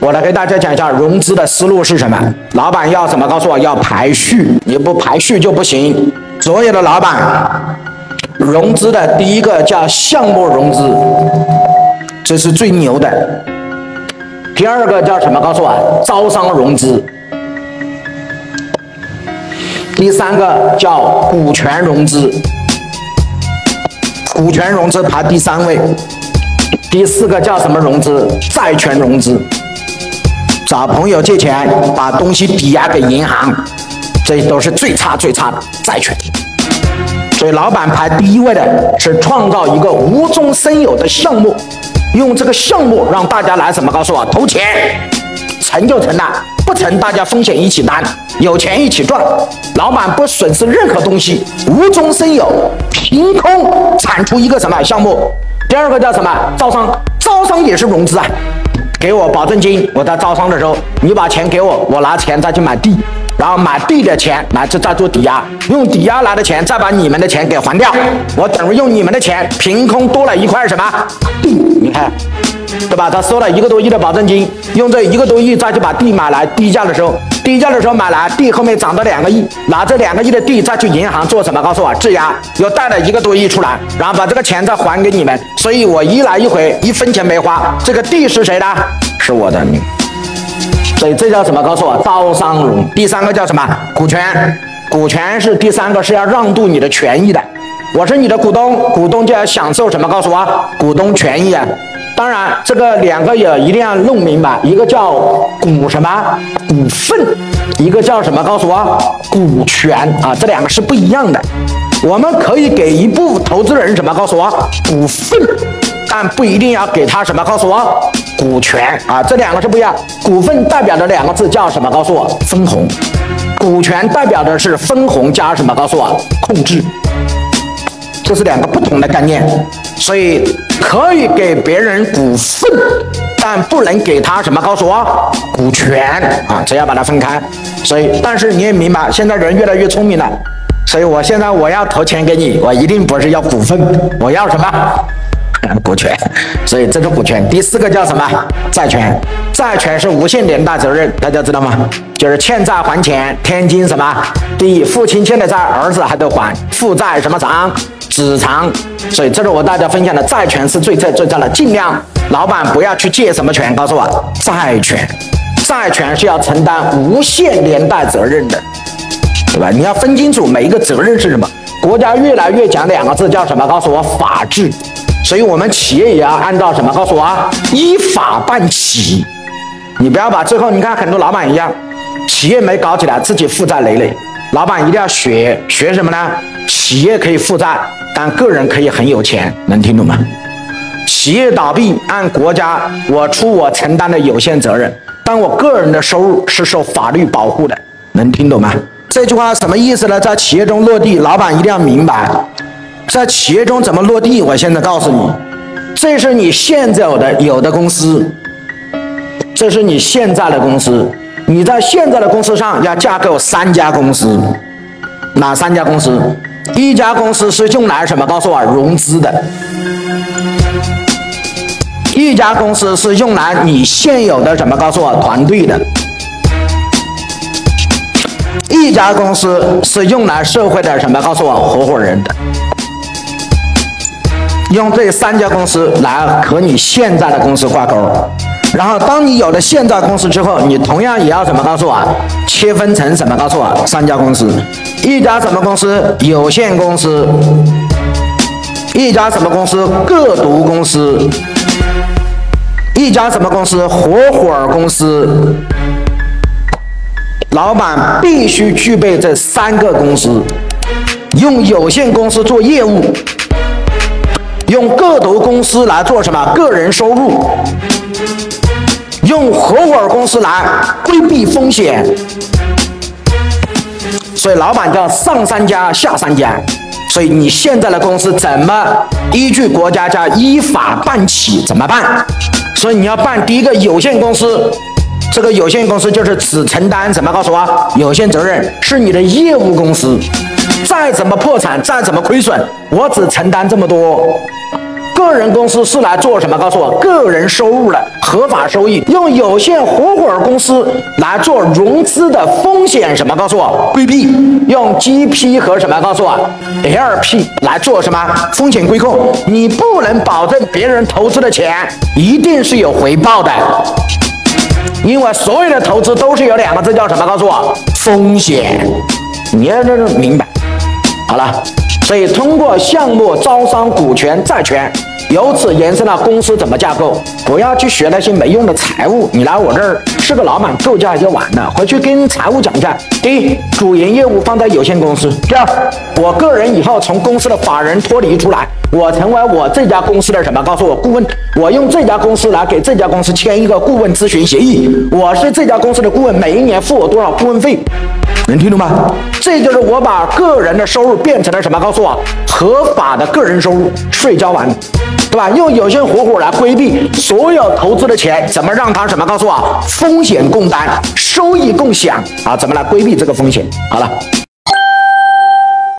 我来给大家讲一下融资的思路是什么。老板要什么？告诉我要排序，你不排序就不行。所有的老板融资的第一个叫项目融资，这是最牛的。第二个叫什么？告诉我，招商融资。第三个叫股权融资，股权融资排第三位。第四个叫什么融资？债权融资。找朋友借钱，把东西抵押给银行，这都是最差最差的债权。所以，老板排第一位的是创造一个无中生有的项目，用这个项目让大家来什么？告诉我，投钱，成就成了，不成大家风险一起担，有钱一起赚。老板不损失任何东西，无中生有，凭空产出一个什么项目？第二个叫什么？招商，招商也是融资啊。给我保证金，我在招商的时候，你把钱给我，我拿钱再去买地，然后买地的钱来这再做抵押，用抵押来的钱再把你们的钱给还掉，我等于用你们的钱凭空多了一块什么地？你看，对吧？他收了一个多亿的保证金，用这一个多亿再去把地买来，低价的时候，低价的时候买来地，后面涨到两个亿，拿这两个亿的地再去银行做什么？告诉我，质押，又贷了一个多亿出来，然后把这个钱再还给你们，所以我一来一回一分钱没花，这个地是谁的？是我的，所以这叫什么？告诉我，招商融。第三个叫什么？股权，股权是第三个是要让渡你的权益的。我是你的股东，股东就要享受什么？告诉我，股东权益啊。当然，这个两个也一定要弄明白，一个叫股什么股份，一个叫什么？告诉我，股权啊，这两个是不一样的。我们可以给一部分投资人什么？告诉我，股份。但不一定要给他什么，告诉我股权啊，这两个是不一样。股份代表的两个字叫什么？告诉我分红。股权代表的是分红加什么？告诉我控制。这是两个不同的概念，所以可以给别人股份，但不能给他什么？告诉我股权啊，只要把它分开。所以，但是你也明白，现在人越来越聪明了，所以我现在我要投钱给你，我一定不是要股份，我要什么？股权，所以这是股权。第四个叫什么？债权。债权是无限连带责任，大家知道吗？就是欠债还钱，天经什么？第一，父亲欠的债，儿子还得还。父债什么偿？子偿。所以这是我大家分享的债权是最最最重的。尽量老板不要去借什么权，告诉我债权。债权是要承担无限连带责任的，对吧？你要分清楚每一个责任是什么。国家越来越讲两个字叫什么？告诉我法治。所以，我们企业也要按照什么？告诉我啊，依法办企。你不要把最后，你看很多老板一样，企业没搞起来，自己负债累累。老板一定要学学什么呢？企业可以负债，但个人可以很有钱，能听懂吗？企业倒闭，按国家我出我承担的有限责任，但我个人的收入是受法律保护的，能听懂吗？这句话什么意思呢？在企业中落地，老板一定要明白。在企业中怎么落地？我现在告诉你，这是你现在有的有的公司，这是你现在的公司。你在现在的公司上要架构三家公司，哪三家公司？一家公司是用来什么？告诉我融资的。一家公司是用来你现有的什么？告诉我团队的。一家公司是用来社会的什么？告诉我合伙人的。用这三家公司来和你现在的公司挂钩，然后当你有了现在公司之后，你同样也要怎么告诉我？切分成什么？告诉我三家公司，一家什么公司？有限公司，一家什么公司？个独公司，一家什么公司？合伙公司。老板必须具备这三个公司，用有限公司做业务。用个独公司来做什么？个人收入。用合伙公司来规避风险。所以老板叫上三家下三家。所以你现在的公司怎么依据国家叫依法办企？怎么办？所以你要办第一个有限公司。这个有限公司就是只承担什么？告诉我，有限责任是你的业务公司。再怎么破产，再怎么亏损，我只承担这么多。个人公司是来做什么？告诉我，个人收入的合法收益。用有限合伙公司来做融资的风险什么？告诉我，规避。用 GP 和什么？告诉我，LP 来做什么风险规控？你不能保证别人投资的钱一定是有回报的，因为所有的投资都是有两个字叫什么？告诉我，风险。你要这明白。好了。所以，通过项目招商、股权、债权，由此延伸了公司怎么架构。不要去学那些没用的财务，你来我这儿是个老板构架就完了。回去跟财务讲一下：第一，主营业务放在有限公司；第二，我个人以后从公司的法人脱离出来，我成为我这家公司的什么？告诉我顾问，我用这家公司来给这家公司签一个顾问咨询协议，我是这家公司的顾问，每一年付我多少顾问费？能听懂吗？这就是我把个人的收入变成了什么？告诉我，合法的个人收入，税交完，对吧？用有限合伙来规避所有投资的钱，怎么让它什么？告诉我，风险共担，收益共享啊？怎么来规避这个风险？好了。